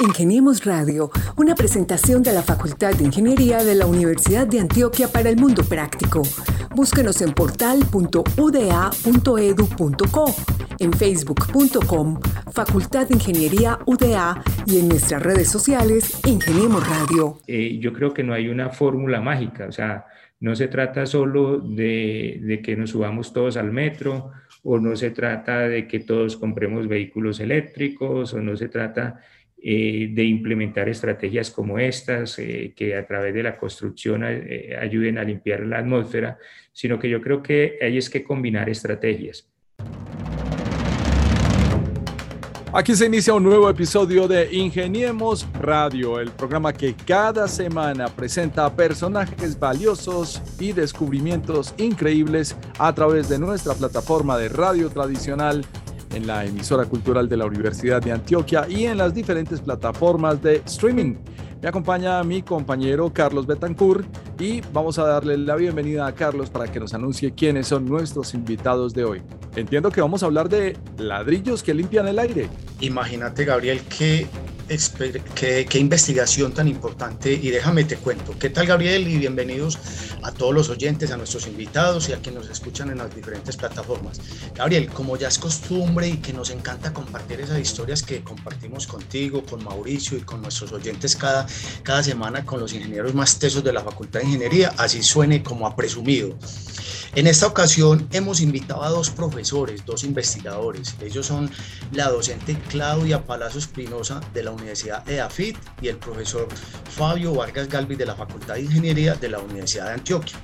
Ingeniemos Radio, una presentación de la Facultad de Ingeniería de la Universidad de Antioquia para el Mundo Práctico. Búsquenos en portal.uda.edu.co, en facebook.com, Facultad de Ingeniería UDA y en nuestras redes sociales, Ingeniemos Radio. Eh, yo creo que no hay una fórmula mágica, o sea, no se trata solo de, de que nos subamos todos al metro o no se trata de que todos compremos vehículos eléctricos o no se trata eh, de implementar estrategias como estas, eh, que a través de la construcción eh, ayuden a limpiar la atmósfera, sino que yo creo que hay es que combinar estrategias. Aquí se inicia un nuevo episodio de Ingeniemos Radio, el programa que cada semana presenta personajes valiosos y descubrimientos increíbles a través de nuestra plataforma de radio tradicional en la emisora cultural de la Universidad de Antioquia y en las diferentes plataformas de streaming. Me acompaña mi compañero Carlos Betancourt y vamos a darle la bienvenida a Carlos para que nos anuncie quiénes son nuestros invitados de hoy. Entiendo que vamos a hablar de ladrillos que limpian el aire. Imagínate, Gabriel, que Qué, investigación tan importante y déjame te cuento. ¿Qué tal Gabriel? Y bienvenidos a todos los oyentes, a nuestros invitados y a quienes nos escuchan en las diferentes plataformas. Gabriel, como ya es costumbre y que nos encanta compartir esas historias que compartimos contigo, con Mauricio y con nuestros oyentes cada, cada semana con los ingenieros más tesos de la Facultad de Ingeniería, así suene como a presumido. En esta ocasión hemos invitado a dos profesores, dos investigadores. Ellos son la docente Claudia Palacio Espinosa de la Universidad EAFIT y el profesor Fabio Vargas Galvis de la Facultad de Ingeniería de la Universidad de Antioquia.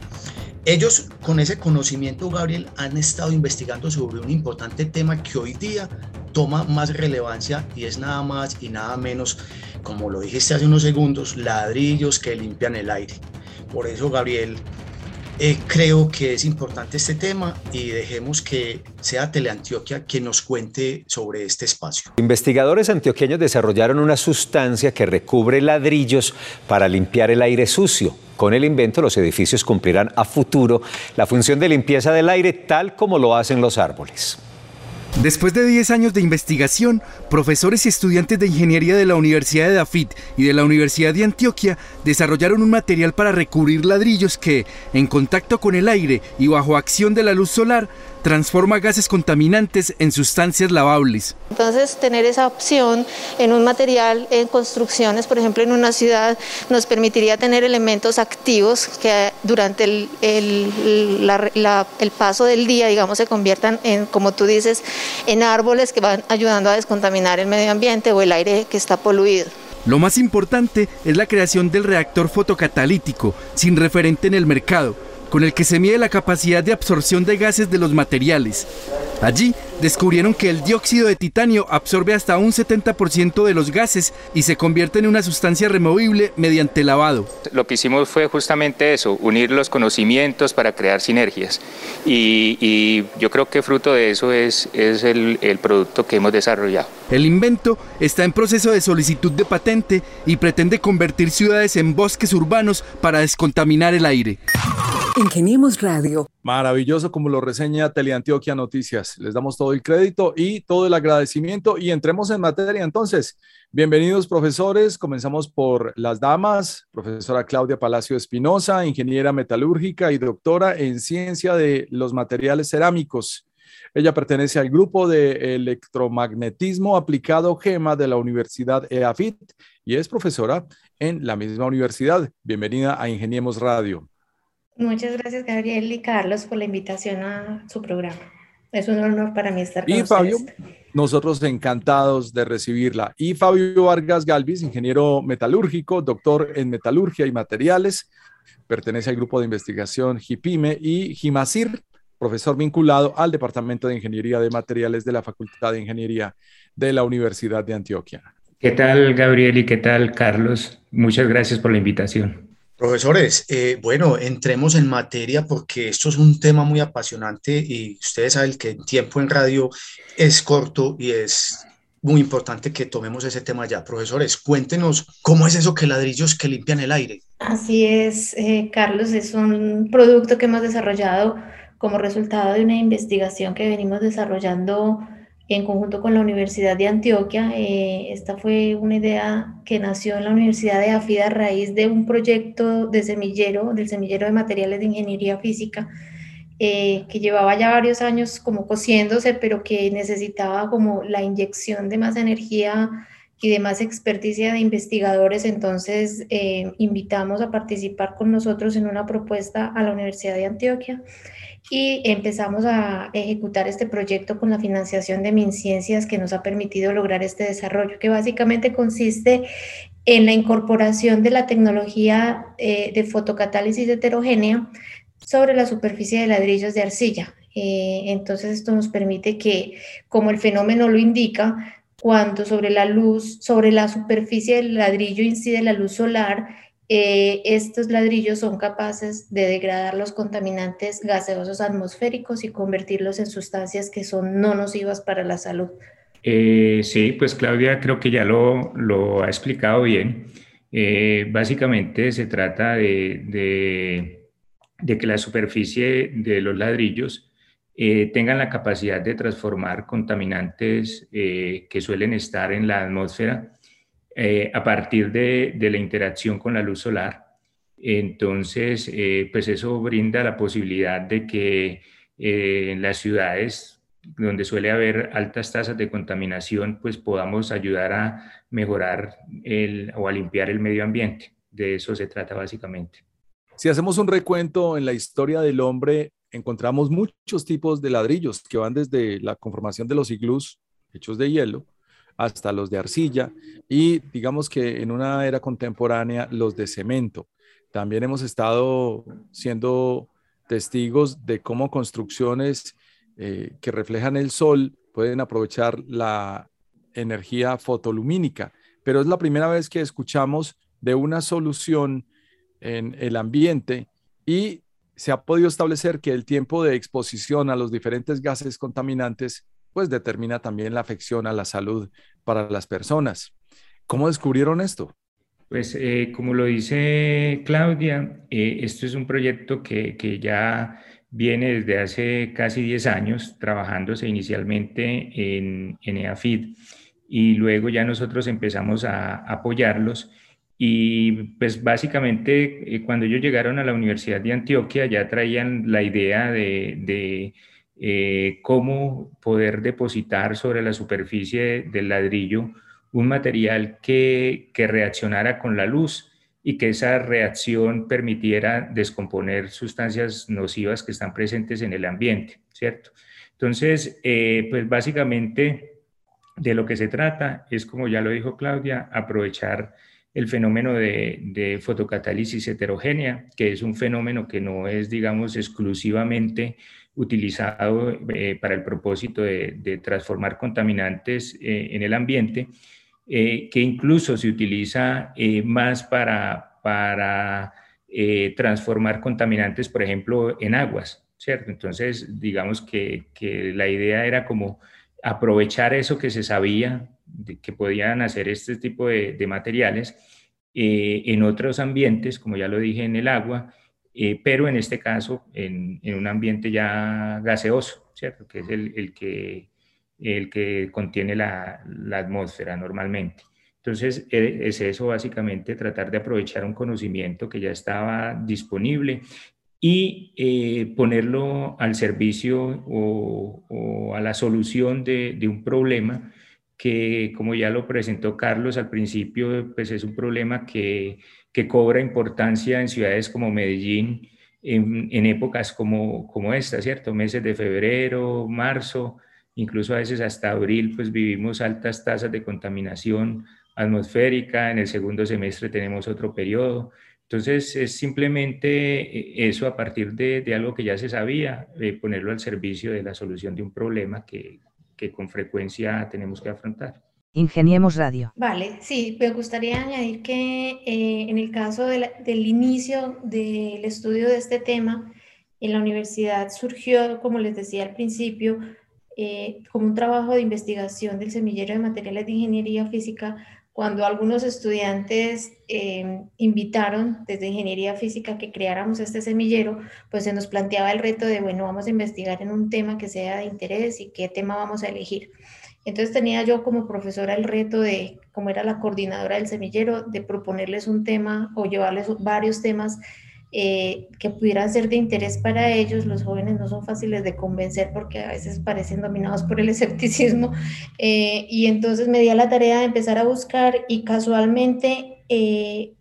Ellos con ese conocimiento, Gabriel, han estado investigando sobre un importante tema que hoy día toma más relevancia y es nada más y nada menos, como lo dijiste hace unos segundos, ladrillos que limpian el aire. Por eso, Gabriel, eh, creo que es importante este tema y dejemos que sea Teleantioquia quien nos cuente sobre este espacio. Investigadores antioqueños desarrollaron una sustancia que recubre ladrillos para limpiar el aire sucio. Con el invento, los edificios cumplirán a futuro la función de limpieza del aire tal como lo hacen los árboles. Después de 10 años de investigación, profesores y estudiantes de ingeniería de la Universidad de Dafit y de la Universidad de Antioquia desarrollaron un material para recubrir ladrillos que, en contacto con el aire y bajo acción de la luz solar, transforma gases contaminantes en sustancias lavables. Entonces, tener esa opción en un material, en construcciones, por ejemplo, en una ciudad, nos permitiría tener elementos activos que durante el, el, paso del día, digamos, se conviertan en, como tú dices, en árboles que van ayudando a descontaminar el medio ambiente o el aire que está poluido. Lo más importante es la creación del reactor fotocatalítico, sin referente en el mercado, con el que se mide la capacidad de absorción de gases de los materiales. Allí descubrieron que el dióxido de titanio absorbe hasta un 70% de los gases y se convierte en una sustancia removible mediante lavado. Lo que hicimos fue justamente eso, unir los conocimientos para crear sinergias. Y, yo creo que fruto de eso es, es el, el producto que hemos desarrollado. El invento está en proceso de solicitud de patente y pretende convertir ciudades en bosques urbanos para descontaminar el aire. Ingeniemos Radio. Maravilloso como lo reseña Teleantioquia Noticias. Les damos todo el crédito y todo el agradecimiento y entremos en materia entonces. Bienvenidos profesores. Comenzamos por las damas. Profesora Claudia Palacio Espinosa, ingeniera metalúrgica y doctora en ciencia de los materiales cerámicos. Ella pertenece al grupo de electromagnetismo aplicado GEMA de la Universidad EAFIT y es profesora en la misma universidad. Bienvenida a Ingeniemos Radio. Muchas gracias, Gabriel y Carlos, por la invitación a su programa. Es un honor para mí estar con y Fabio, nosotros encantados de recibirla. Y Fabio Vargas Galvis, ingeniero metalúrgico, doctor en metalurgia y materiales, pertenece al grupo de investigación GIPIME y GIMASIR, profesor vinculado al Departamento de Ingeniería de Materiales de la Facultad de Ingeniería de la Universidad de Antioquia. ¿Qué tal, Gabriel? ¿Y qué tal, Carlos? Muchas gracias por la invitación. Profesores, eh, bueno, entremos en materia porque esto es un tema muy apasionante y ustedes saben que el tiempo en radio es corto y es muy importante que tomemos ese tema ya. Profesores, cuéntenos cómo es eso que ladrillos que limpian el aire. Así es, eh, Carlos, es un producto que hemos desarrollado como resultado de una investigación que venimos desarrollando en conjunto con la Universidad de Antioquia. Eh, esta fue una idea que nació en la Universidad de Afida a raíz de un proyecto de semillero, del semillero de materiales de ingeniería física, eh, que llevaba ya varios años como cociéndose, pero que necesitaba como la inyección de más energía y de más experticia de investigadores. Entonces, eh, invitamos a participar con nosotros en una propuesta a la Universidad de Antioquia y empezamos a ejecutar este proyecto con la financiación de MinCiencias que nos ha permitido lograr este desarrollo, que básicamente consiste en la incorporación de la tecnología eh, de fotocatálisis heterogénea sobre la superficie de ladrillos de arcilla. Eh, entonces esto nos permite que, como el fenómeno lo indica, cuando sobre la luz, sobre la superficie del ladrillo incide la luz solar, eh, estos ladrillos son capaces de degradar los contaminantes gaseosos atmosféricos y convertirlos en sustancias que son no nocivas para la salud. Eh, sí, pues Claudia creo que ya lo, ha explicado bien. Eh, básicamente se trata de, que la superficie de los ladrillos tengan la capacidad de transformar contaminantes que suelen estar en la atmósfera eh, a partir de, la interacción con la luz solar. Entonces, eh, pues eso brinda la posibilidad de que eh, en las ciudades donde suele haber altas tasas de contaminación, pues podamos ayudar a mejorar el, o a limpiar el medio ambiente. De eso se trata básicamente. Si hacemos un recuento en la historia del hombre, encontramos muchos tipos de ladrillos que van desde la conformación de los iglús hechos de hielo, hasta los de arcilla y digamos que en una era contemporánea los de cemento. También hemos estado siendo testigos de cómo construcciones eh, que reflejan el sol pueden aprovechar la energía fotolumínica, pero es la primera vez que escuchamos de una solución en el ambiente y se ha podido establecer que el tiempo de exposición a los diferentes gases contaminantes pues determina también la afección a la salud para las personas. ¿Cómo descubrieron esto? Pues eh, como lo dice Claudia, eh, esto es un proyecto que, que, ya viene desde hace casi 10 años trabajándose inicialmente en, en EAFID y luego ya nosotros empezamos a apoyarlos y pues básicamente eh, cuando ellos llegaron a la Universidad de Antioquia ya traían la idea de, eh, cómo poder depositar sobre la superficie del ladrillo un material que, que reaccionara con la luz y que esa reacción permitiera descomponer sustancias nocivas que están presentes en el ambiente, ¿cierto? Entonces, eh, pues básicamente de lo que se trata es, como ya lo dijo Claudia, aprovechar el fenómeno de, de, fotocatálisis heterogénea, que es un fenómeno que no es, digamos, exclusivamente utilizado eh, para el propósito de, transformar contaminantes eh, en el ambiente, eh, que incluso se utiliza más para, para transformar contaminantes, por ejemplo, en aguas, ¿cierto? Entonces, digamos que, que la idea era como aprovechar eso que se sabía de que podían hacer este tipo de, de materiales en otros ambientes, como ya lo dije, en el agua, eh, pero en este caso en, un ambiente ya gaseoso, ¿cierto? Que es el, que, el que contiene la, atmósfera normalmente. Entonces, e, es eso básicamente, tratar de aprovechar un conocimiento que ya estaba disponible y eh, ponerlo al servicio o, a la solución de, de, un problema que, como ya lo presentó Carlos al principio, pues es un problema que que cobra importancia en ciudades como Medellín en, épocas como, como esta, ¿cierto? Meses de febrero, marzo, incluso a veces hasta abril, pues vivimos altas tasas de contaminación atmosférica, en el segundo semestre tenemos otro periodo. Entonces, es simplemente eso a partir de, algo que ya se sabía, ponerlo al servicio de la solución de un problema que, que con frecuencia tenemos que afrontar. Ingeniemos Radio. Vale, sí, me gustaría añadir que eh, en el caso del inicio del estudio de este tema, en la universidad surgió, como les decía al principio, eh, como un trabajo de investigación del semillero de materiales de ingeniería física, cuando algunos estudiantes eh, invitaron desde ingeniería física que creáramos este semillero, pues se nos planteaba el reto de, bueno, vamos a investigar en un tema que sea de interés y qué tema vamos a elegir. Entonces tenía yo como profesora el reto de, como era la coordinadora del semillero, de proponerles un tema o llevarles varios temas eh, que pudieran ser de interés para ellos. Los jóvenes no son fáciles de convencer porque a veces parecen dominados por el escepticismo. Eh, y entonces me di a la tarea de empezar a buscar y casualmente eh,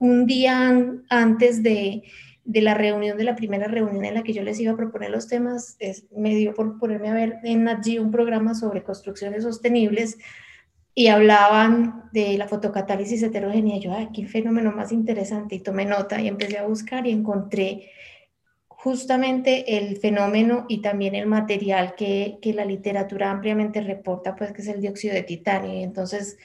un día antes de, de, la reunión, de la primera reunión en la que yo les iba a proponer los temas, es, me dio por ponerme a ver en allí un programa sobre construcciones sostenibles y hablaban de la fotocatálisis heterogénea. Yo, ay, qué fenómeno más interesante. Y tomé nota y empecé a buscar y encontré justamente el fenómeno y también el material que, que la literatura ampliamente reporta, pues que es el dióxido de titanio. Y entonces,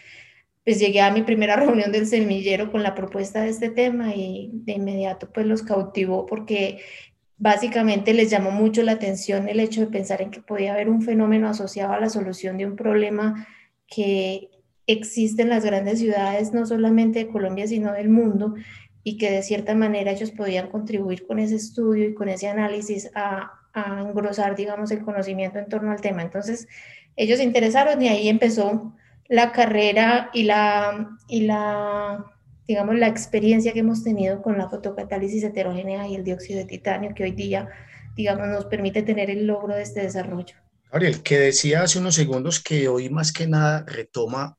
pues llegué a mi primera reunión del semillero con la propuesta de este tema y de inmediato pues los cautivó porque básicamente les llamó mucho la atención el hecho de pensar en que podía haber un fenómeno asociado a la solución de un problema que existen las grandes ciudades, no solamente de Colombia, sino del mundo, y que de cierta manera ellos podían contribuir con ese estudio y con ese análisis a, engrosar, digamos, el conocimiento en torno al tema. Entonces, ellos se interesaron y ahí empezó la carrera y la, y la, digamos, la experiencia que hemos tenido con la fotocatálisis heterogénea y el dióxido de titanio, que hoy día, digamos, nos permite tener el logro de este desarrollo. Gabriel, que decía hace unos segundos que hoy más que nada retoma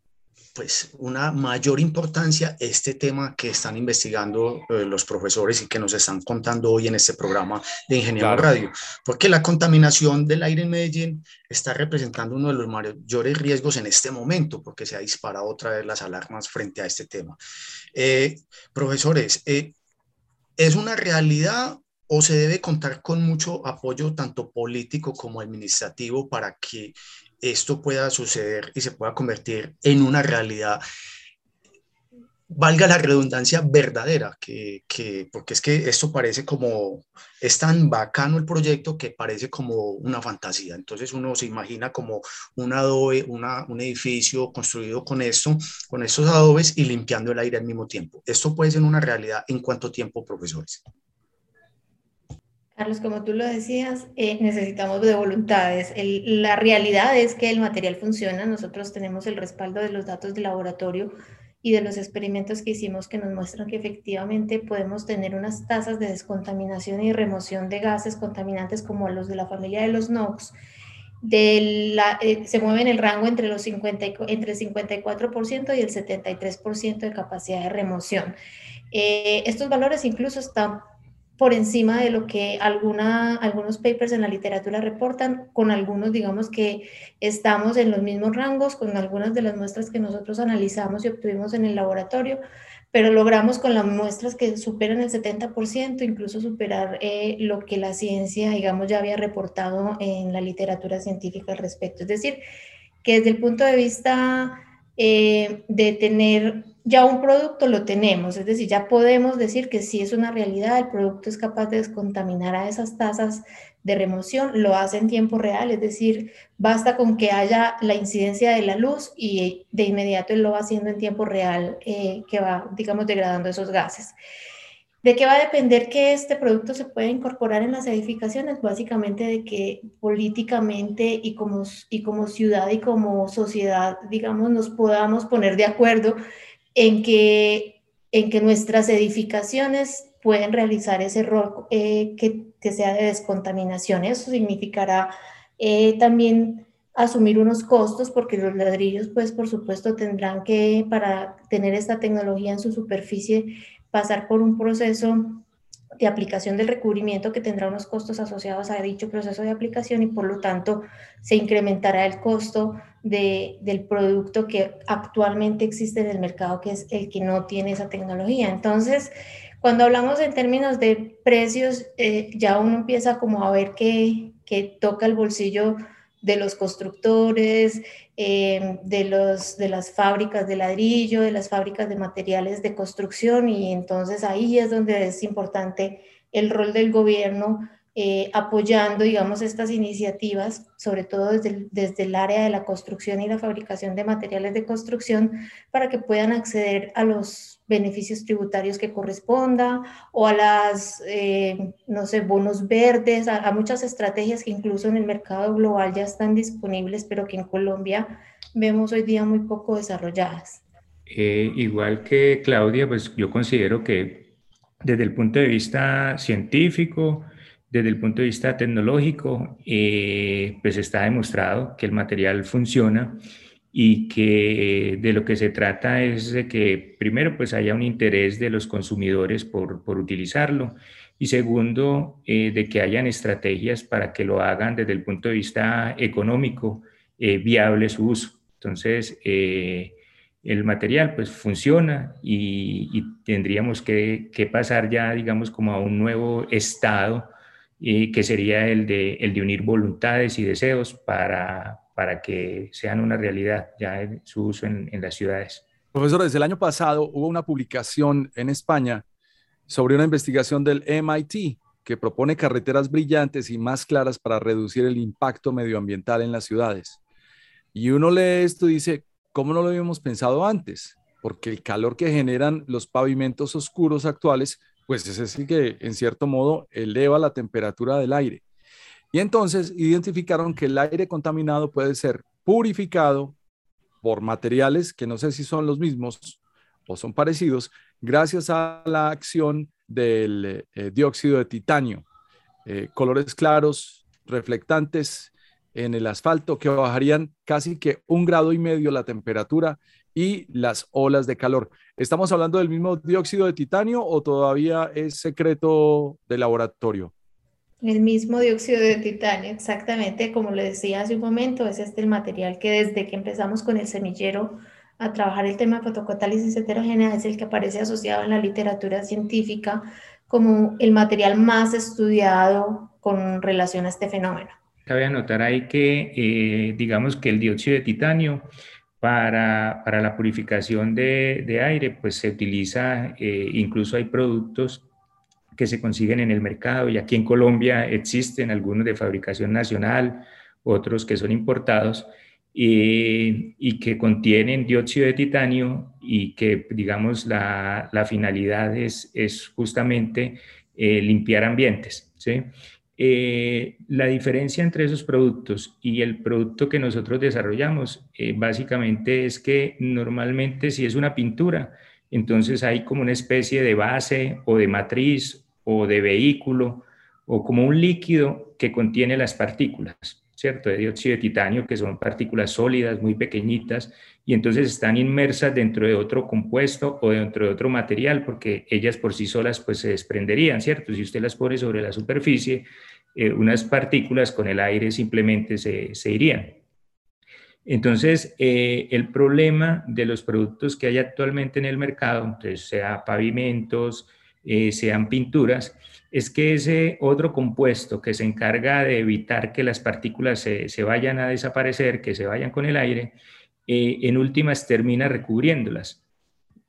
pues una mayor importancia este tema que están investigando eh, los profesores y que nos están contando hoy en este programa de Ingeniería Radio, porque la contaminación del aire en Medellín está representando uno de los mayores riesgos en este momento, porque se ha disparado otra vez las alarmas frente a este tema. Eh, profesores, eh, ¿es una realidad o se debe contar con mucho apoyo tanto político como administrativo para que esto pueda suceder y se pueda convertir en una realidad, valga la redundancia verdadera, que, porque es que esto parece como, es tan bacano el proyecto que parece como una fantasía. Entonces uno se imagina como un adobe, una, un edificio construido con esto, con estos adobes y limpiando el aire al mismo tiempo. Esto puede ser una realidad en cuánto tiempo, profesores. Carlos, como tú lo decías, eh, necesitamos de voluntades. la realidad es que el material funciona. Nosotros tenemos el respaldo de los datos de laboratorio y de los experimentos que hicimos que nos muestran que efectivamente podemos tener unas tasas de descontaminación y remoción de gases contaminantes como los de la familia de los NOx. De la, eh, se mueve en el rango entre, los 50, entre el 54% y el 73% de capacidad de remoción. Eh, estos valores incluso están por encima de lo que algunos papers en la literatura reportan, con algunos digamos que estamos en los mismos rangos, con algunas de las muestras que nosotros analizamos y obtuvimos en el laboratorio, pero logramos con las muestras que superan el 70%, incluso superar eh, lo que la ciencia, digamos, ya había reportado en la literatura científica al respecto. Es decir, que desde el punto de vista eh, de tener ya un producto lo tenemos, es decir, ya podemos decir que si es una realidad, el producto es capaz de descontaminar a esas tasas de remoción, lo hace en tiempo real, es decir, basta con que haya la incidencia de la luz y de inmediato él lo va haciendo en tiempo real, eh, que va, digamos, degradando esos gases. ¿De qué va a depender que este producto se pueda incorporar en las edificaciones? Básicamente de que políticamente y como, y como ciudad y como sociedad, digamos, nos podamos poner de acuerdo en que, en que nuestras edificaciones pueden realizar ese rol eh, que, que, sea de descontaminación. Eso significará eh, también asumir unos costos porque los ladrillos, pues por supuesto, tendrán que, para tener esta tecnología en su superficie, pasar por un proceso de aplicación del recubrimiento que tendrá unos costos asociados a dicho proceso de aplicación y por lo tanto se incrementará el costo de, del producto que actualmente existe en el mercado, que es el que no tiene esa tecnología. Entonces, cuando hablamos en términos de precios, eh, ya uno empieza como a ver que, que toca el bolsillo de los constructores, eh, de, los, de las fábricas de ladrillo, de las fábricas de materiales de construcción y entonces ahí es donde es importante el rol del gobierno eh, apoyando, digamos, estas iniciativas, sobre todo desde desde el área de la construcción y la fabricación de materiales de construcción, para que puedan acceder a los beneficios tributarios que corresponda o a las, eh, no sé, bonos verdes, a, muchas estrategias que incluso en el mercado global ya están disponibles, pero que en Colombia vemos hoy día muy poco desarrolladas. Eh, igual que Claudia, pues yo considero que desde el punto de vista científico, desde el punto de vista tecnológico, eh, pues está demostrado que el material funciona y que de lo que se trata es de que primero pues haya un interés de los consumidores por, por utilizarlo y segundo eh, de que hayan estrategias para que lo hagan desde el punto de vista económico eh, viable su uso. Entonces eh, el material pues funciona y, tendríamos que, que, pasar ya digamos como a un nuevo estado que sería el de, unir voluntades y deseos para, para que sean una realidad ya en su uso en, las ciudades. Profesor, desde el año pasado hubo una publicación en España sobre una investigación del MIT que propone carreteras brillantes y más claras para reducir el impacto medioambiental en las ciudades. Y uno lee esto y dice, ¿cómo no lo habíamos pensado antes? Porque el calor que generan los pavimentos oscuros actuales, pues es el que en cierto modo eleva la temperatura del aire. Y entonces identificaron que el aire contaminado puede ser purificado por materiales que no sé si son los mismos o son parecidos, gracias a la acción del eh, dióxido de titanio. Eh, colores claros, reflectantes en el asfalto que bajarían casi que un grado y medio la temperatura y las olas de calor. ¿Estamos hablando del mismo dióxido de titanio o todavía es secreto de laboratorio? El mismo dióxido de titanio, exactamente, como le decía hace un momento, es este el material que desde que empezamos con el semillero a trabajar el tema de fotocatálisis heterogénea es el que aparece asociado en la literatura científica como el material más estudiado con relación a este fenómeno. Cabe anotar ahí que, eh, digamos que el dióxido de titanio para, para la purificación de, de, aire, pues se utiliza, eh, incluso hay productos que se consiguen en el mercado y aquí en Colombia existen algunos de fabricación nacional, otros que son importados y, que contienen dióxido de titanio y que, digamos, la, finalidad es, es justamente eh, limpiar ambientes. ¿sí? Eh, la diferencia entre esos productos y el producto que nosotros desarrollamos eh, básicamente es que normalmente si es una pintura, entonces hay como una especie de base o de matriz o de vehículo o como un líquido que contiene las partículas, ¿cierto? De dióxido de titanio, que son partículas sólidas, muy pequeñitas, y entonces están inmersas dentro de otro compuesto o dentro de otro material, porque ellas por sí solas pues se desprenderían, ¿cierto? Si usted las pone sobre la superficie, eh, unas partículas con el aire simplemente se, se irían. Entonces, eh, el problema de los productos que hay actualmente en el mercado, entonces sea pavimentos, eh, sean pinturas, es que ese otro compuesto que se encarga de evitar que las partículas se, vayan a desaparecer, que se vayan con el aire, eh, en últimas termina recubriéndolas,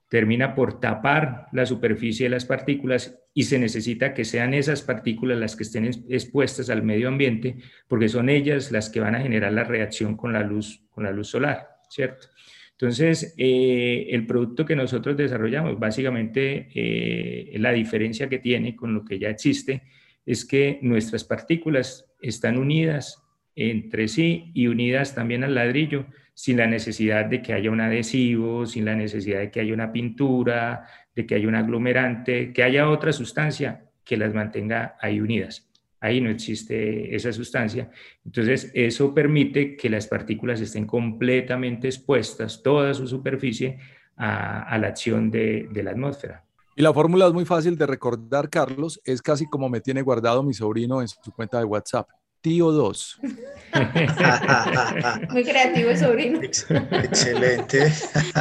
termina por tapar la superficie de las partículas y se necesita que sean esas partículas las que estén expuestas al medio ambiente, porque son ellas las que van a generar la reacción con la luz, con la luz solar, ¿cierto? Entonces, eh, el producto que nosotros desarrollamos, básicamente eh, la diferencia que tiene con lo que ya existe es que nuestras partículas están unidas entre sí y unidas también al ladrillo sin la necesidad de que haya un adhesivo, sin la necesidad de que haya una pintura, de que haya un aglomerante, que haya otra sustancia que las mantenga ahí unidas ahí no existe esa sustancia. Entonces, eso permite que las partículas estén completamente expuestas, toda su superficie, a, la acción de, la atmósfera. Y la fórmula es muy fácil de recordar, Carlos, es casi como me tiene guardado mi sobrino en su cuenta de WhatsApp. Tío 2. Muy creativo el sobrino. Excelente.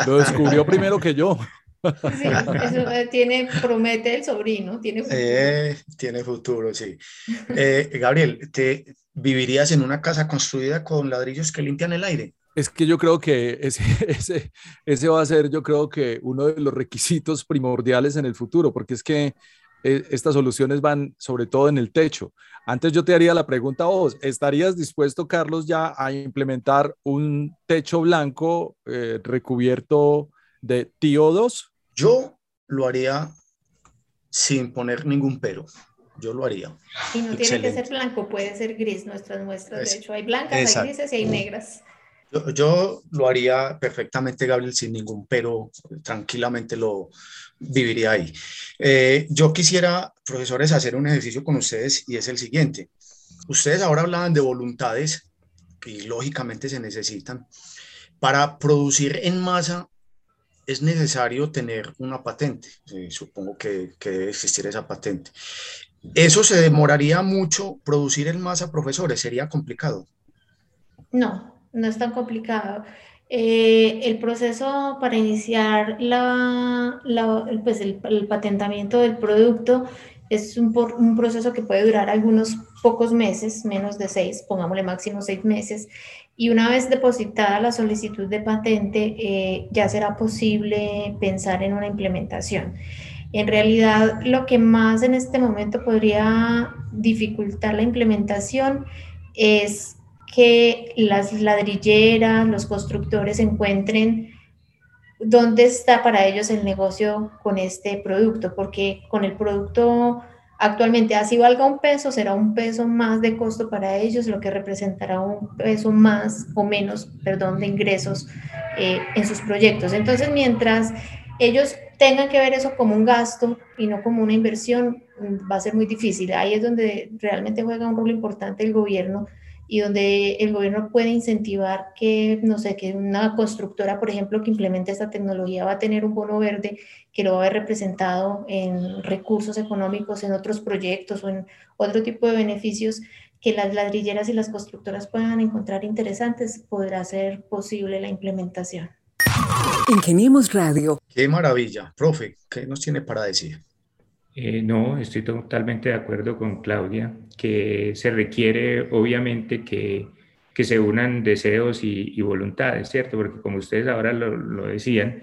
Lo descubrió primero que yo. Sí, eso eh, tiene, promete el sobrino, tiene futuro. Eh, tiene futuro, sí. Eh, Gabriel, ¿te vivirías en una casa construida con ladrillos que limpian el aire? Es que yo creo que ese, ese, ese va a ser, yo creo que uno de los requisitos primordiales en el futuro, porque es que eh, estas soluciones van sobre todo en el techo. Antes yo te haría la pregunta a vos, ¿estarías dispuesto, Carlos, ya a implementar un techo blanco eh, recubierto de TIO2? Yo lo haría sin poner ningún pero. Yo lo haría. Y no tiene que ser blanco, puede ser gris. Nuestras muestras, de hecho, hay blancas, hay grises y hay negras. Yo, lo haría perfectamente, Gabriel, sin ningún pero, tranquilamente lo viviría ahí. Eh, yo quisiera, profesores, hacer un ejercicio con ustedes y es el siguiente. Ustedes ahora hablaban de voluntades y lógicamente se necesitan. Para producir en masa es necesario tener una patente. supongo que, que, debe existir esa patente. Eso se demoraría mucho producir en masa, profesores, sería complicado. No, no es tan complicado. Eh, el proceso para iniciar la, pues el, patentamiento del producto es un, proceso que puede durar algunos pocos meses, menos de seis, pongámosle máximo seis meses, y una vez depositada la solicitud de patente, eh, ya será posible pensar en una implementación. En realidad, lo que más en este momento podría dificultar la implementación es que las ladrilleras, los constructores encuentren dónde está para ellos el negocio con este producto, porque con el producto actualmente, así valga un peso, será un peso más de costo para ellos, lo que representará un peso más o menos, perdón, de ingresos eh, en sus proyectos. Entonces, mientras ellos tengan que ver eso como un gasto y no como una inversión, va a ser muy difícil. Ahí es donde realmente juega un rol importante el gobierno y donde el gobierno puede incentivar que, no sé, que una constructora, por ejemplo, que implemente esta tecnología va a tener un bono verde que lo va a ver representado en recursos económicos, en otros proyectos o en otro tipo de beneficios que las ladrilleras y las constructoras puedan encontrar interesantes, podrá ser posible la implementación. Ingeniemos Radio. Qué maravilla. Profe, ¿qué nos tiene para decir? Eh, no, estoy totalmente de acuerdo con Claudia, que se requiere obviamente que, que se unan deseos y, voluntades, ¿cierto? Porque como ustedes ahora lo, decían,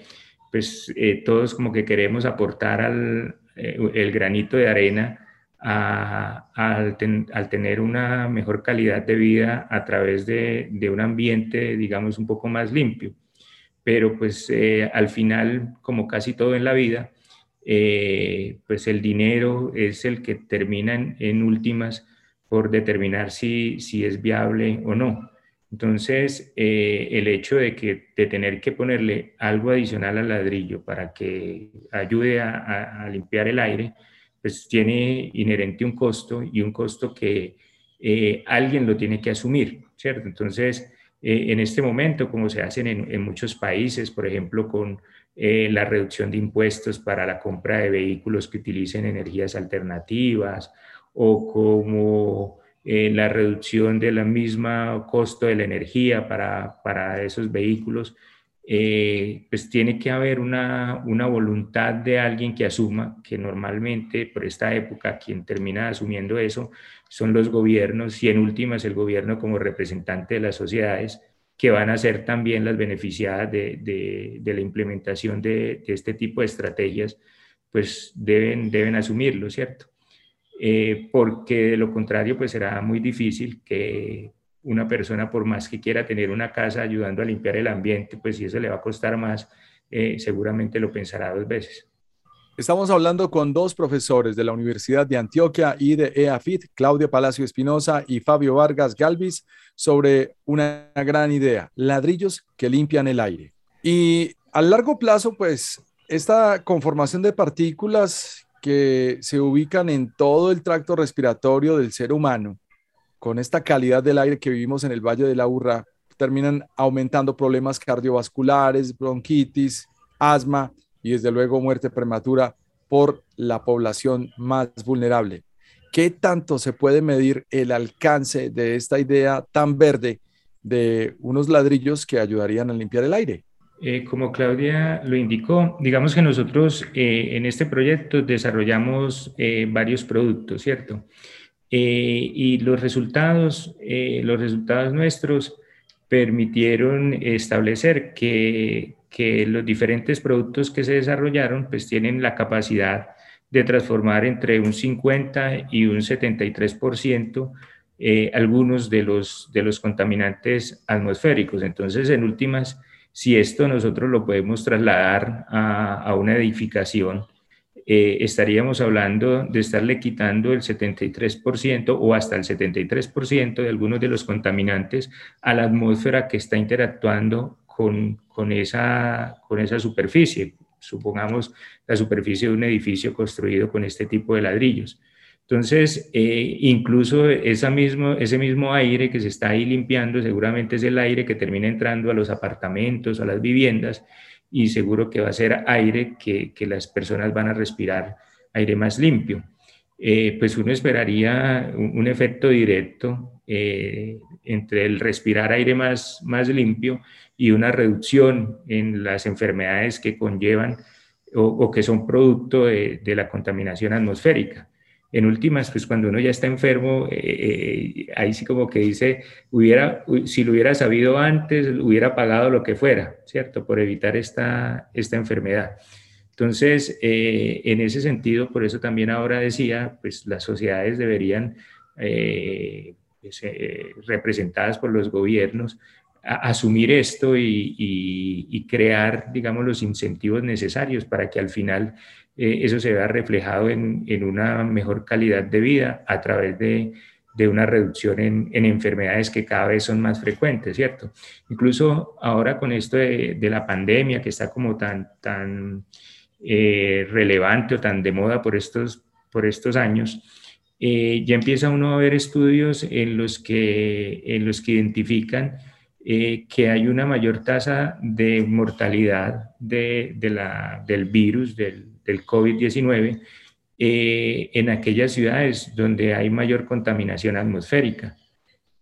pues eh, todos como que queremos aportar al, eh, el granito de arena al, tener una mejor calidad de vida a través de, de un ambiente, digamos, un poco más limpio. Pero pues al final, como casi todo en la vida, eh, pues el dinero es el que termina en, últimas por determinar si, si, es viable o no. Entonces, eh, el hecho de, que, de tener que ponerle algo adicional al ladrillo para que ayude a, limpiar el aire, pues tiene inherente un costo y un costo que eh, alguien lo tiene que asumir, ¿cierto? Entonces, en este momento, como se hacen en, en muchos países, por ejemplo, con eh, la reducción de impuestos para la compra de vehículos que utilicen energías alternativas o como eh, la reducción del mismo costo de la energía para, para esos vehículos, eh, pues tiene que haber una, una, voluntad de alguien que asuma, que normalmente por esta época quien termina asumiendo eso son los gobiernos y en últimas el gobierno como representante de las sociedades que van a ser también las beneficiadas de, la implementación de, este tipo de estrategias, pues deben, deben asumirlo, ¿cierto? Eh, porque de lo contrario, pues será muy difícil que una persona, por más que quiera tener una casa ayudando a limpiar el ambiente, pues si eso le va a costar más, eh, seguramente lo pensará dos veces. Estamos hablando con dos profesores de la Universidad de Antioquia y de EAFIT, Claudia Palacio Espinosa y Fabio Vargas Galvis, sobre una gran idea, ladrillos que limpian el aire. Y a largo plazo, pues, esta conformación de partículas que se ubican en todo el tracto respiratorio del ser humano, con esta calidad del aire que vivimos en el Valle de la Urra, terminan aumentando problemas cardiovasculares, bronquitis, asma y desde luego muerte prematura por la población más vulnerable. ¿Qué tanto se puede medir el alcance de esta idea tan verde de unos ladrillos que ayudarían a limpiar el aire? Eh, como Claudia lo indicó, digamos que nosotros eh, en este proyecto desarrollamos eh, varios productos, ¿cierto? y los resultados, los resultados nuestros permitieron establecer que, que los diferentes productos que se desarrollaron pues tienen la capacidad de transformar entre un 50 y un 73% eh, algunos de los, de los contaminantes atmosféricos. Entonces, en últimas, si esto nosotros lo podemos trasladar a, una edificación, eh, estaríamos hablando de estarle quitando el 73% o hasta el 73% de algunos de los contaminantes a la atmósfera que está interactuando con, con, esa, con esa superficie, supongamos la superficie de un edificio construido con este tipo de ladrillos. Entonces, eh, incluso esa mismo, ese mismo aire que se está ahí limpiando, seguramente es el aire que termina entrando a los apartamentos, a las viviendas, y seguro que va a ser aire que, que las personas van a respirar, aire más limpio. Eh, pues uno esperaría un, efecto directo eh, entre el respirar aire más, más limpio y una reducción en las enfermedades que conllevan o, que son producto de, la contaminación atmosférica en últimas, pues cuando uno ya está enfermo, eh, eh, ahí sí como que dice, hubiera, si lo hubiera sabido antes, hubiera pagado lo que fuera, ¿cierto? Por evitar esta, esta enfermedad. Entonces, eh, en ese sentido, por eso también ahora decía, pues las sociedades deberían, pues, representadas por los gobiernos, asumir esto y, crear, digamos, los incentivos necesarios para que al final eh, eso se vea reflejado en, en, una mejor calidad de vida a través de, de una reducción en, en, enfermedades que cada vez son más frecuentes, ¿cierto? Incluso ahora con esto de, de la pandemia que está como tan eh, relevante o tan de moda por estos, por estos años, eh, ya empieza uno a ver estudios en los que, en los que identifican que hay una mayor tasa de mortalidad de, de la, del virus, del, del COVID-19 eh, en aquellas ciudades donde hay mayor contaminación atmosférica.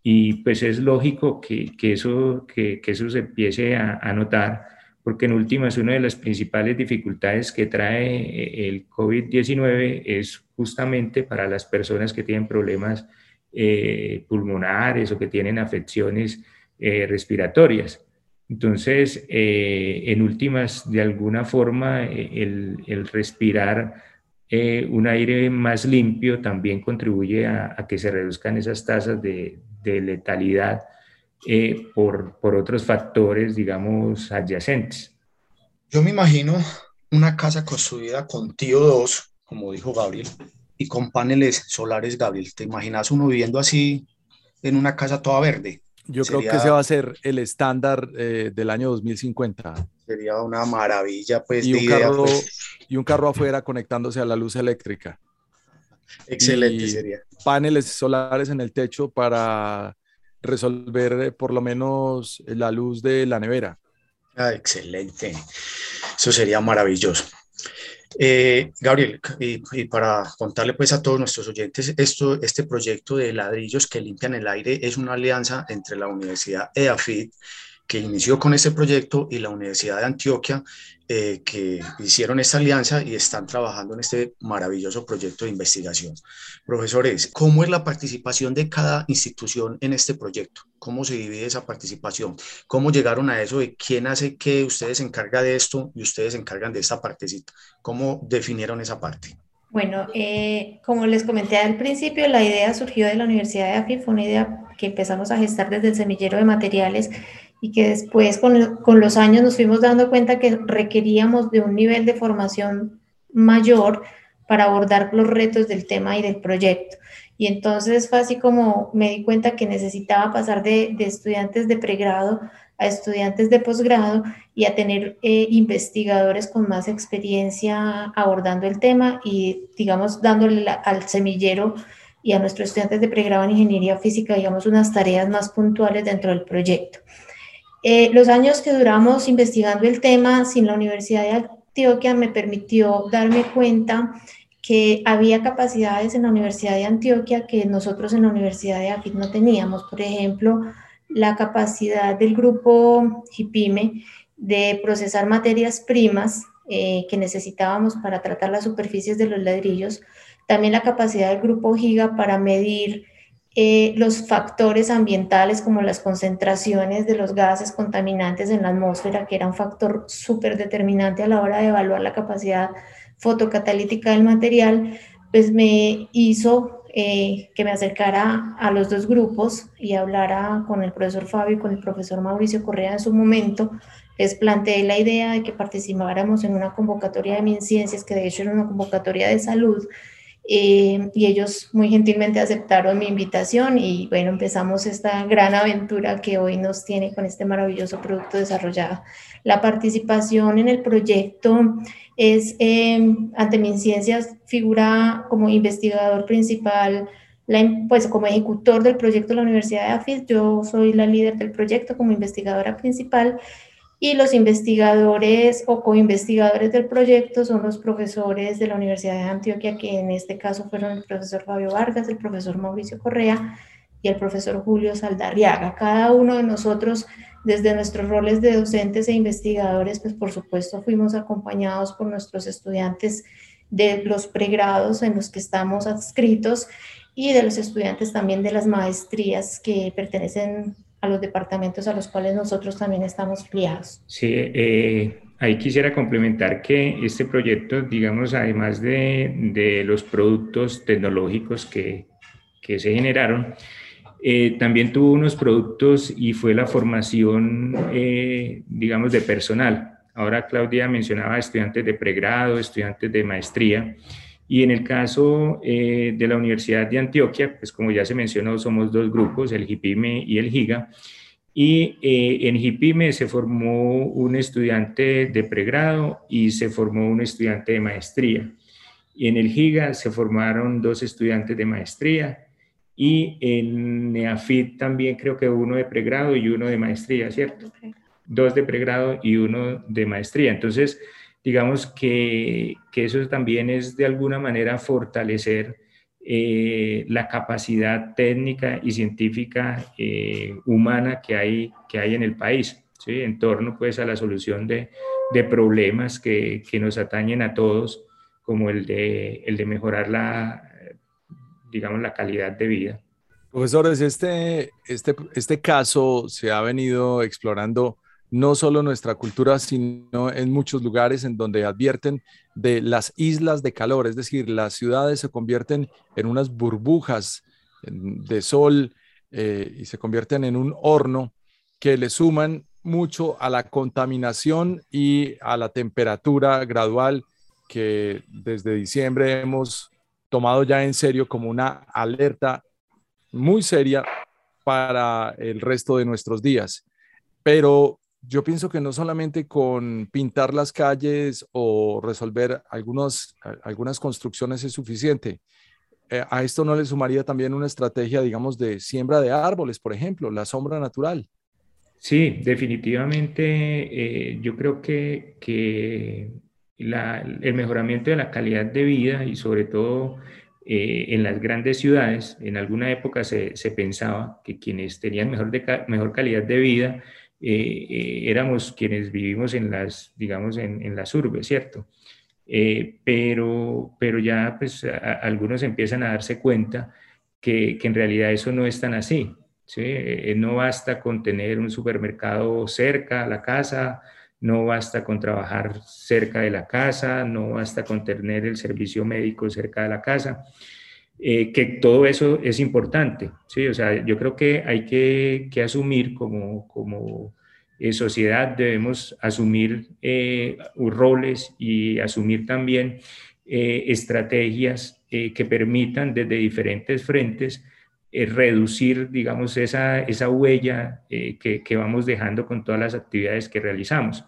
Y pues es lógico que, que eso, que, que, eso se empiece a, a, notar, porque en últimas una de las principales dificultades que trae eh, el COVID-19 es justamente para las personas que tienen problemas eh, pulmonares o que tienen afecciones eh, respiratorias. Entonces, eh, en últimas, de alguna forma, eh, el, respirar eh, un aire más limpio también contribuye a, que se reduzcan esas tasas de, letalidad por, por, otros factores, digamos, adyacentes. Yo me imagino una casa construida con tío 2, como dijo Gabriel, y con paneles solares, Gabriel. ¿Te imaginas uno viviendo así en una casa toda verde? Yo creo que ese va a ser el estándar eh, del año 2050. Sería una maravilla, pues. Y, un, carro, pues. y un carro afuera conectándose a la luz eléctrica. Excelente sería. Paneles solares en el techo para resolver eh, por lo menos la luz de la nevera. Ah, excelente. Eso sería maravilloso. Eh, Gabriel, y, para contarle pues a todos nuestros oyentes, esto, este proyecto de ladrillos que limpian el aire es una alianza entre la Universidad EAFID que inició con este proyecto y la Universidad de Antioquia, eh, que hicieron esta alianza y están trabajando en este maravilloso proyecto de investigación. Profesores, ¿cómo es la participación de cada institución en este proyecto? ¿Cómo se divide esa participación? ¿Cómo llegaron a eso de quién hace qué? Ustedes se encargan de esto y ustedes se encargan de esta partecita. ¿Cómo definieron esa parte? Bueno, eh, como les comenté al principio, la idea surgió de la Universidad de AFI, fue una idea que empezamos a gestar desde el semillero de materiales y que después con, con, los años nos fuimos dando cuenta que requeríamos de un nivel de formación mayor para abordar los retos del tema y del proyecto. Y entonces fue así como me di cuenta que necesitaba pasar de, de estudiantes de pregrado a estudiantes de posgrado y a tener eh, investigadores con más experiencia abordando el tema y, digamos, dándole al semillero y a nuestros estudiantes de pregrado en ingeniería física, digamos, unas tareas más puntuales dentro del proyecto. Eh, los años que duramos investigando el tema sin la Universidad de Antioquia me permitió darme cuenta que había capacidades en la Universidad de Antioquia que nosotros en la Universidad de AFIT no teníamos. Por ejemplo, la capacidad del grupo HIPIME de procesar materias primas eh, que necesitábamos para tratar las superficies de los ladrillos, también la capacidad del grupo GIGA para medir eh, los factores ambientales como las concentraciones de los gases contaminantes en la atmósfera, que era un factor súper determinante a la hora de evaluar la capacidad fotocatalítica del material, pues me hizo eh, que me acercara a los dos grupos y hablara con el profesor Fabio y con el profesor Mauricio Correa en su momento. Les planteé la idea de que participáramos en una convocatoria de MinCiencias, que de hecho era una convocatoria de salud, eh, y ellos muy gentilmente aceptaron mi invitación y bueno, empezamos esta gran aventura que hoy nos tiene con este maravilloso producto desarrollado. La participación en el proyecto es eh, ante MinCiencias, figura como investigador principal, pues como ejecutor del proyecto de la Universidad de AFIS, yo soy la líder del proyecto como investigadora principal y los investigadores o co-investigadores del proyecto son los profesores de la Universidad de Antioquia, que en este caso fueron el profesor Fabio Vargas, el profesor Mauricio Correa y el profesor Julio Saldarriaga. Cada uno de nosotros, desde nuestros roles de docentes e investigadores, pues por supuesto fuimos acompañados por nuestros estudiantes de los pregrados en los que estamos adscritos y de los estudiantes también de las maestrías que pertenecen a los departamentos a los cuales nosotros también estamos filiados. Sí, eh, ahí quisiera complementar que este proyecto, digamos, además de, de los productos tecnológicos que, que se generaron, eh, también tuvo unos productos y fue la formación, eh, digamos, de personal. Ahora Claudia mencionaba estudiantes de pregrado, estudiantes de maestría. Y en el caso eh, de la Universidad de Antioquia, pues como ya se mencionó, somos dos grupos, el JIPIME y el GIGA. Y eh, en JIPIME se formó un estudiante de pregrado y se formó un estudiante de maestría. Y en el GIGA se formaron dos estudiantes de maestría. Y en NEAFIT también creo que uno de pregrado y uno de maestría, ¿cierto? Dos de pregrado y uno de maestría. Entonces, digamos que, eso también es de alguna manera fortalecer eh, la capacidad técnica y científica eh, humana que hay, que hay en el país, ¿sí? en torno pues a la solución de, problemas que, nos atañen a todos, como el de, el de mejorar la, digamos, la calidad de vida. Profesores, este, este, este caso se ha venido explorando no solo nuestra cultura, sino en muchos lugares en donde advierten de las islas de calor, es decir, las ciudades se convierten en unas burbujas de sol eh, y se convierten en un horno que le suman mucho a la contaminación y a la temperatura gradual que desde diciembre hemos tomado ya en serio como una alerta muy seria para el resto de nuestros días. Pero yo pienso que no solamente con pintar las calles o resolver algunas construcciones es suficiente. Eh, a esto no le sumaría también una estrategia, digamos, de siembra de árboles, por ejemplo, la sombra natural. Sí, definitivamente eh, yo creo que, el mejoramiento de la calidad de vida y sobre todo eh, en las grandes ciudades, en alguna época se, pensaba que quienes tenían mejor, mejor calidad de vida eh, eh, éramos quienes vivimos en las, digamos, en, en las urbes, ¿cierto? Eh, pero, pero ya pues algunos empiezan a darse cuenta que, que, en realidad eso no es tan así. ¿sí? no basta con tener un supermercado cerca a la casa, no basta con trabajar cerca de la casa, no basta con tener el servicio médico cerca de la casa. Que todo eso es importante, ¿sí? O sea, yo creo que hay que, que asumir como, como eh, sociedad debemos asumir eh, roles y asumir también eh, estrategias que permitan desde diferentes frentes reducir, digamos, esa, esa huella que, que, vamos dejando con todas las actividades que realizamos.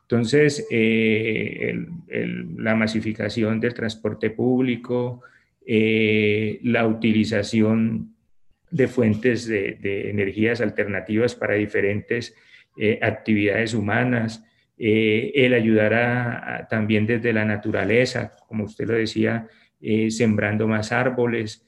Entonces, la masificación del transporte público, la utilización de fuentes de, de energías alternativas para diferentes eh, actividades humanas, eh, el ayudar también desde la naturaleza, como usted lo decía, eh, sembrando más árboles.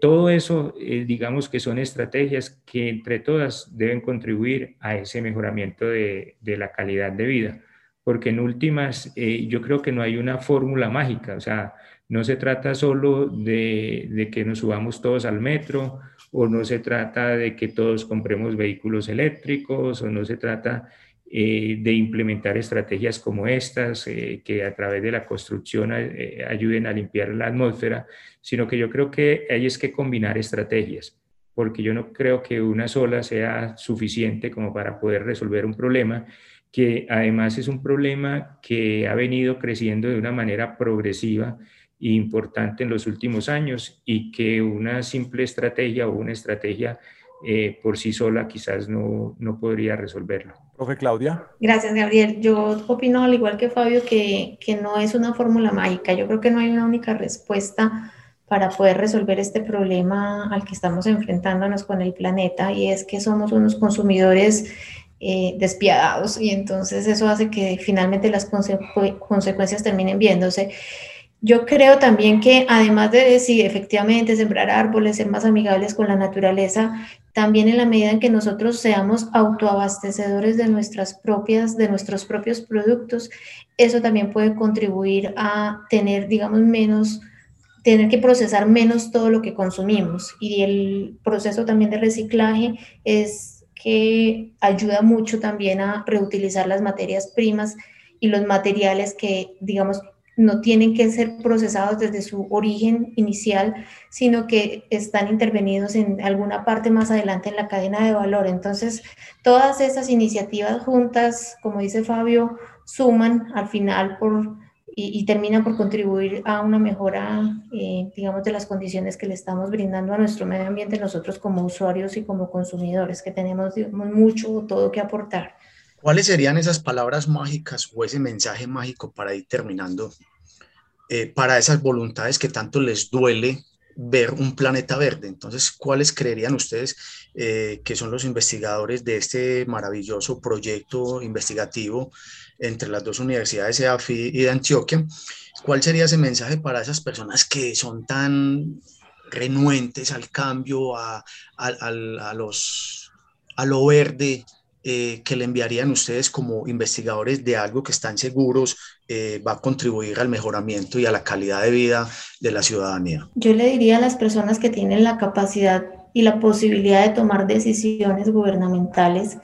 todo eso, digamos que son estrategias que entre todas deben contribuir a ese mejoramiento de, la calidad de vida, porque en últimas yo creo que no hay una fórmula mágica, o sea, no se trata solo de, que nos subamos todos al metro o no se trata de que todos compremos vehículos eléctricos, o no se trata eh, de implementar estrategias como estas, eh, que a través de la construcción eh, ayuden a limpiar la atmósfera, sino que yo creo que hay es que combinar estrategias, porque yo no creo que una sola sea suficiente como para poder resolver un problema, que además es un problema que ha venido creciendo de una manera progresiva importante en los últimos años y que una simple estrategia o una estrategia eh, por sí sola quizás no, no podría resolverlo. Profe Claudia. Gracias, Gabriel. Yo opino, al igual que Fabio, que, que no es una fórmula mágica. Yo creo que no hay una única respuesta para poder resolver este problema al que estamos enfrentándonos con el planeta y es que somos unos consumidores eh, despiadados y entonces eso hace que finalmente las consecuencias terminen viéndose. Yo creo también que además de decir efectivamente sembrar árboles, ser más amigables con la naturaleza, también en la medida en que nosotros seamos autoabastecedores de nuestras propias, de nuestros propios productos, eso también puede contribuir a tener, digamos, menos, tener que procesar menos todo lo que consumimos. Y el proceso también de reciclaje es que ayuda mucho también a reutilizar las materias primas y los materiales que, digamos, no tienen que ser procesados desde su origen inicial, sino que están intervenidos en alguna parte más adelante en la cadena de valor. Entonces, todas esas iniciativas juntas, como dice Fabio, suman al final por, y, terminan por contribuir a una mejora, eh, digamos, de las condiciones que le estamos brindando a nuestro medio ambiente nosotros como usuarios y como consumidores, que tenemos mucho, todo que aportar. ¿Cuáles serían esas palabras mágicas o ese mensaje mágico para ir terminando eh, para esas voluntades que tanto les duele ver un planeta verde? Entonces, ¿cuáles creerían ustedes eh, que son los investigadores de este maravilloso proyecto investigativo entre las dos universidades EAFI y de Antioquia? ¿Cuál sería ese mensaje para esas personas que son tan renuentes al cambio, a, a los, a lo verde, eh, que le enviarían ustedes como investigadores de algo que están seguros eh, va a contribuir al mejoramiento y a la calidad de vida de la ciudadanía? Yo le diría a las personas que tienen la capacidad y la posibilidad de tomar decisiones gubernamentales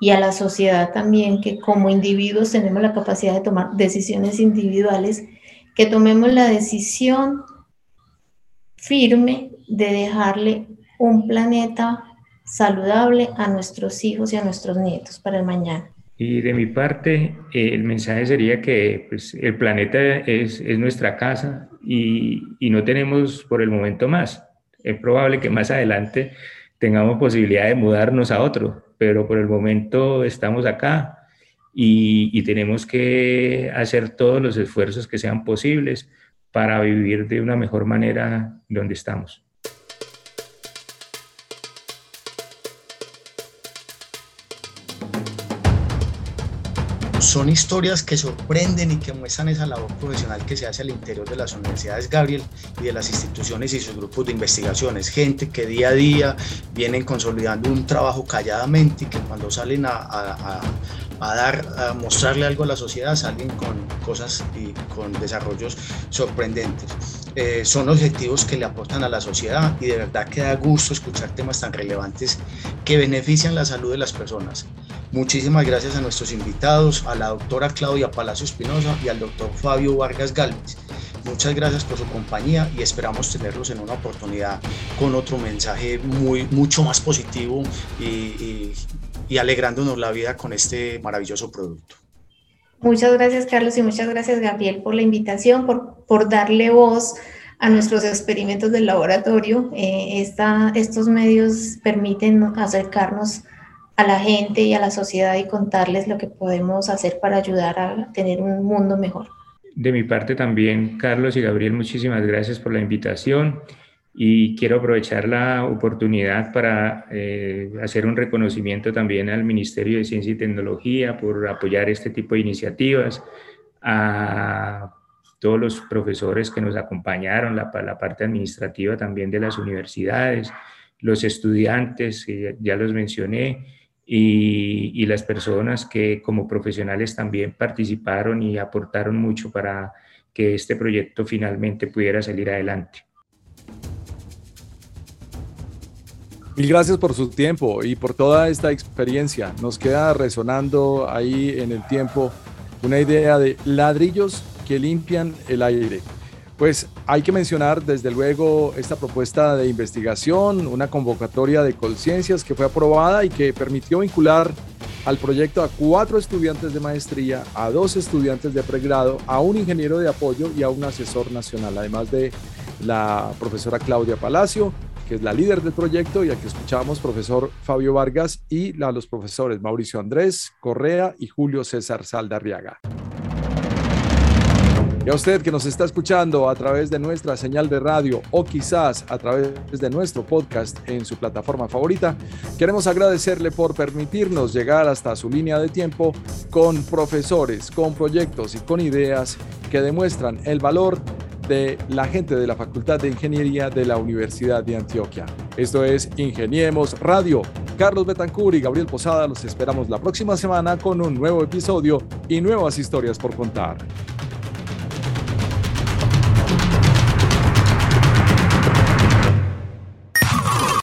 y a la sociedad también, que como individuos tenemos la capacidad de tomar decisiones individuales, que tomemos la decisión firme de dejarle un planeta saludable a nuestros hijos y a nuestros nietos para el mañana. Y de mi parte, el mensaje sería que pues, el planeta es, es nuestra casa y, y, no tenemos por el momento más. Es probable que más adelante tengamos posibilidad de mudarnos a otro, pero por el momento estamos acá y, y tenemos que hacer todos los esfuerzos que sean posibles para vivir de una mejor manera donde estamos. Son historias que sorprenden y que muestran esa labor profesional que se hace al interior de las universidades Gabriel y de las instituciones y sus grupos de investigaciones. Gente que día a día vienen consolidando un trabajo calladamente y que cuando salen a, dar, a mostrarle algo a la sociedad salen con cosas y con desarrollos sorprendentes. Eh, son objetivos que le aportan a la sociedad y de verdad que da gusto escuchar temas tan relevantes que benefician la salud de las personas. Muchísimas gracias a nuestros invitados, a la doctora Claudia Palacio Espinosa y al doctor Fabio Vargas Galvez. Muchas gracias por su compañía y esperamos tenerlos en una oportunidad con otro mensaje muy, mucho más positivo y, y alegrándonos la vida con este maravilloso producto. Muchas gracias Carlos y muchas gracias Gabriel por la invitación, por, por darle voz a nuestros experimentos del laboratorio. Eh, esta, estos medios permiten acercarnos a la gente y a la sociedad y contarles lo que podemos hacer para ayudar a tener un mundo mejor. De mi parte también, Carlos y Gabriel, muchísimas gracias por la invitación y quiero aprovechar la oportunidad para eh, hacer un reconocimiento también al Ministerio de Ciencia y Tecnología por apoyar este tipo de iniciativas, a todos los profesores que nos acompañaron, la, la parte administrativa también de las universidades, los estudiantes, ya los mencioné, y, las personas que como profesionales también participaron y aportaron mucho para que este proyecto finalmente pudiera salir adelante. Mil gracias por su tiempo y por toda esta experiencia. Nos queda resonando ahí en el tiempo una idea de ladrillos que limpian el aire. Pues hay que mencionar desde luego esta propuesta de investigación, una convocatoria de conciencias que fue aprobada y que permitió vincular al proyecto a cuatro estudiantes de maestría, a dos estudiantes de pregrado, a un ingeniero de apoyo y a un asesor nacional, además de la profesora Claudia Palacio, que es la líder del proyecto, y aquí escuchamos profesor Fabio Vargas y a los profesores Mauricio Andrés Correa y Julio César Saldarriaga. Y a usted que nos está escuchando a través de nuestra señal de radio o quizás a través de nuestro podcast en su plataforma favorita, queremos agradecerle por permitirnos llegar hasta su línea de tiempo con profesores, con proyectos y con ideas que demuestran el valor de la gente de la Facultad de Ingeniería de la Universidad de Antioquia. Esto es Ingeniemos Radio. Carlos Betancur y Gabriel Posada los esperamos la próxima semana con un nuevo episodio y nuevas historias por contar.